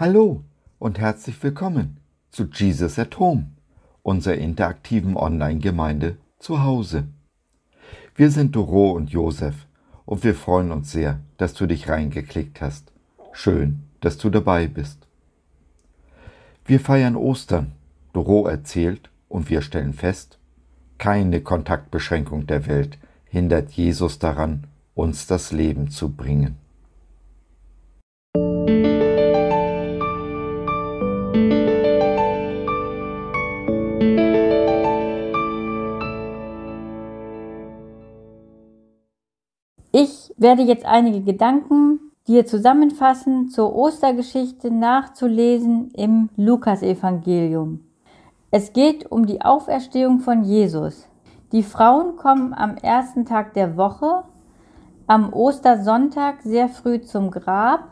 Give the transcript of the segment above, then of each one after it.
Hallo und herzlich willkommen zu Jesus at Home, unserer interaktiven Online-Gemeinde zu Hause. Wir sind Doro und Josef und wir freuen uns sehr, dass du dich reingeklickt hast. Schön, dass du dabei bist. Wir feiern Ostern. Doro erzählt und wir stellen fest, keine Kontaktbeschränkung der Welt hindert Jesus daran, uns das Leben zu bringen. Werde jetzt einige Gedanken dir zusammenfassen zur Ostergeschichte nachzulesen im Lukasevangelium. Es geht um die Auferstehung von Jesus. Die Frauen kommen am ersten Tag der Woche, am Ostersonntag sehr früh zum Grab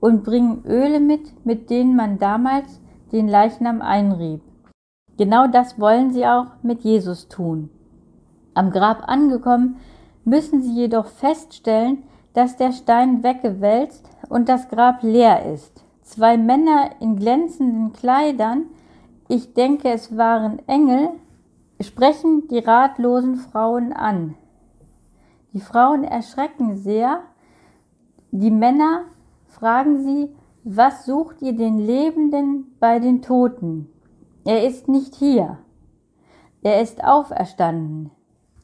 und bringen Öle mit, mit denen man damals den Leichnam einrieb. Genau das wollen sie auch mit Jesus tun. Am Grab angekommen, müssen sie jedoch feststellen, dass der Stein weggewälzt und das Grab leer ist. Zwei Männer in glänzenden Kleidern, ich denke es waren Engel, sprechen die ratlosen Frauen an. Die Frauen erschrecken sehr, die Männer fragen sie, was sucht ihr den Lebenden bei den Toten? Er ist nicht hier. Er ist auferstanden.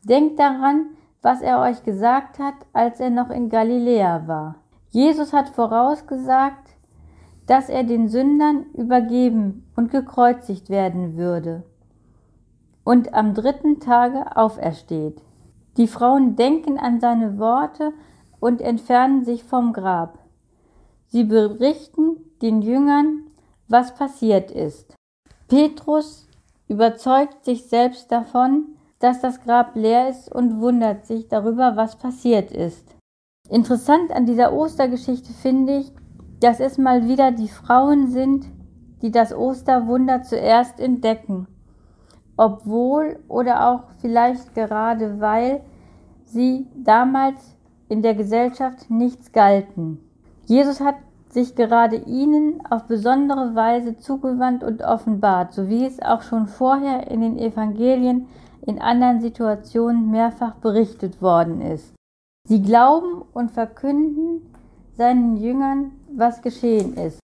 Denkt daran, was er euch gesagt hat, als er noch in Galiläa war. Jesus hat vorausgesagt, dass er den Sündern übergeben und gekreuzigt werden würde und am dritten Tage aufersteht. Die Frauen denken an seine Worte und entfernen sich vom Grab. Sie berichten den Jüngern, was passiert ist. Petrus überzeugt sich selbst davon, dass das Grab leer ist und wundert sich darüber, was passiert ist. Interessant an dieser Ostergeschichte finde ich, dass es mal wieder die Frauen sind, die das Osterwunder zuerst entdecken, obwohl oder auch vielleicht gerade weil sie damals in der Gesellschaft nichts galten. Jesus hat sich gerade ihnen auf besondere Weise zugewandt und offenbart, so wie es auch schon vorher in den Evangelien in anderen Situationen mehrfach berichtet worden ist. Sie glauben und verkünden seinen Jüngern, was geschehen ist.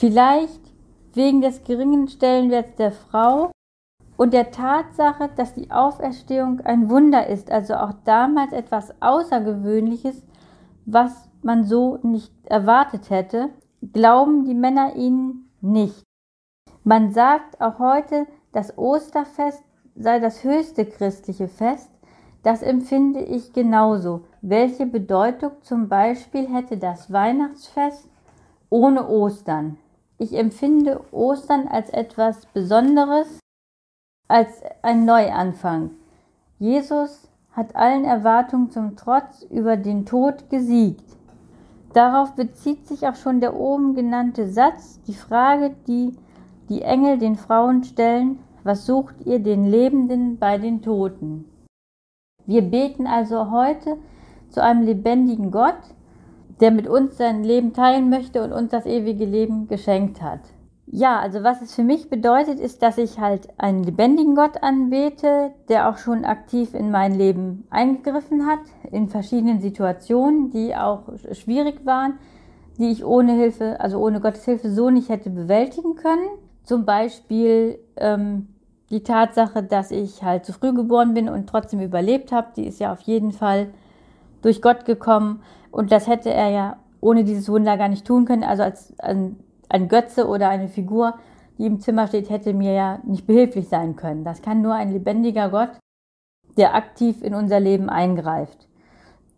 Vielleicht wegen des geringen Stellenwerts der Frau und der Tatsache, dass die Auferstehung ein Wunder ist, also auch damals etwas Außergewöhnliches, was man so nicht erwartet hätte, glauben die Männer ihnen nicht. Man sagt auch heute, das Osterfest sei das höchste christliche Fest, das empfinde ich genauso. Welche Bedeutung zum Beispiel hätte das Weihnachtsfest ohne Ostern? Ich empfinde Ostern als etwas Besonderes, als ein Neuanfang. Jesus hat allen Erwartungen zum Trotz über den Tod gesiegt. Darauf bezieht sich auch schon der oben genannte Satz, die Frage, die die Engel den Frauen stellen, was sucht ihr den Lebenden bei den Toten? Wir beten also heute zu einem lebendigen Gott, der mit uns sein Leben teilen möchte und uns das ewige Leben geschenkt hat. Ja, also was es für mich bedeutet, ist, dass ich halt einen lebendigen Gott anbete, der auch schon aktiv in mein Leben eingegriffen hat, in verschiedenen Situationen, die auch schwierig waren, die ich ohne Hilfe, also ohne Gottes Hilfe so nicht hätte bewältigen können. Zum Beispiel ähm, die Tatsache, dass ich halt zu früh geboren bin und trotzdem überlebt habe, die ist ja auf jeden Fall durch Gott gekommen. Und das hätte er ja ohne dieses Wunder gar nicht tun können. Also als ein, ein Götze oder eine Figur, die im Zimmer steht, hätte mir ja nicht behilflich sein können. Das kann nur ein lebendiger Gott, der aktiv in unser Leben eingreift.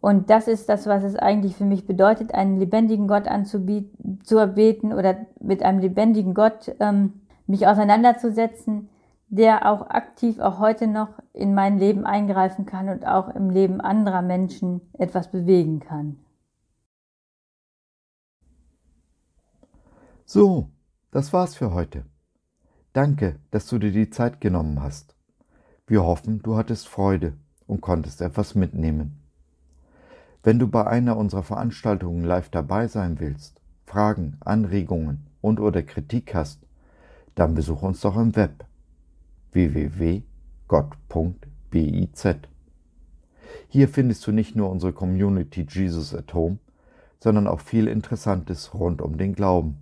Und das ist das, was es eigentlich für mich bedeutet, einen lebendigen Gott anzubieten, zu erbeten oder mit einem lebendigen Gott ähm, mich auseinanderzusetzen, der auch aktiv auch heute noch in mein Leben eingreifen kann und auch im Leben anderer Menschen etwas bewegen kann. So, das war's für heute. Danke, dass du dir die Zeit genommen hast. Wir hoffen, du hattest Freude und konntest etwas mitnehmen. Wenn du bei einer unserer Veranstaltungen live dabei sein willst Fragen, Anregungen und oder Kritik hast, dann besuch uns doch im Web www.gott.biz. Hier findest du nicht nur unsere Community Jesus at Home, sondern auch viel Interessantes rund um den Glauben.